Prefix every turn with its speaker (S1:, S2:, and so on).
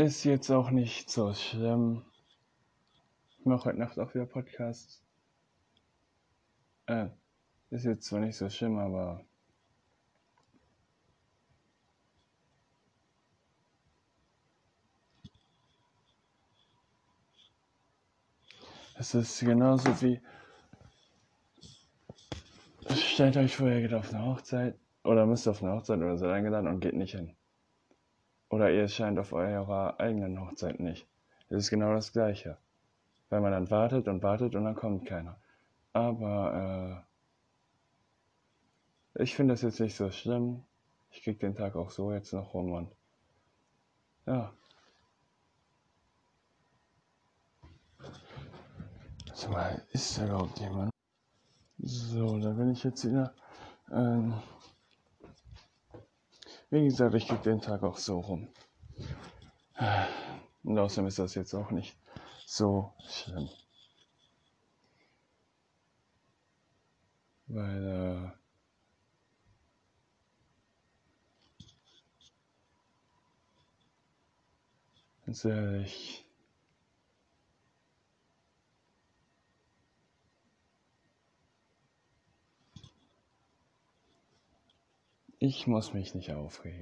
S1: Ist jetzt auch nicht so schlimm. Ich mache heute Nacht auch wieder Podcasts. Äh, ist jetzt zwar nicht so schlimm, aber es ist genauso wie stellt euch vor, ihr geht auf eine Hochzeit oder müsst auf eine Hochzeit oder seid eingeladen und geht nicht hin. Oder ihr scheint auf eurer eigenen Hochzeit nicht. Es ist genau das Gleiche. Weil man dann wartet und wartet und dann kommt keiner. Aber äh, ich finde das jetzt nicht so schlimm. Ich krieg den Tag auch so jetzt noch rum und ja. Mal, ist da überhaupt jemand? So, da bin ich jetzt wieder. Ähm, wie gesagt, ich krieg den Tag auch so rum. Und außerdem ist das jetzt auch nicht so schlimm. Weil, äh, ganz ehrlich, ich muss mich nicht aufregen.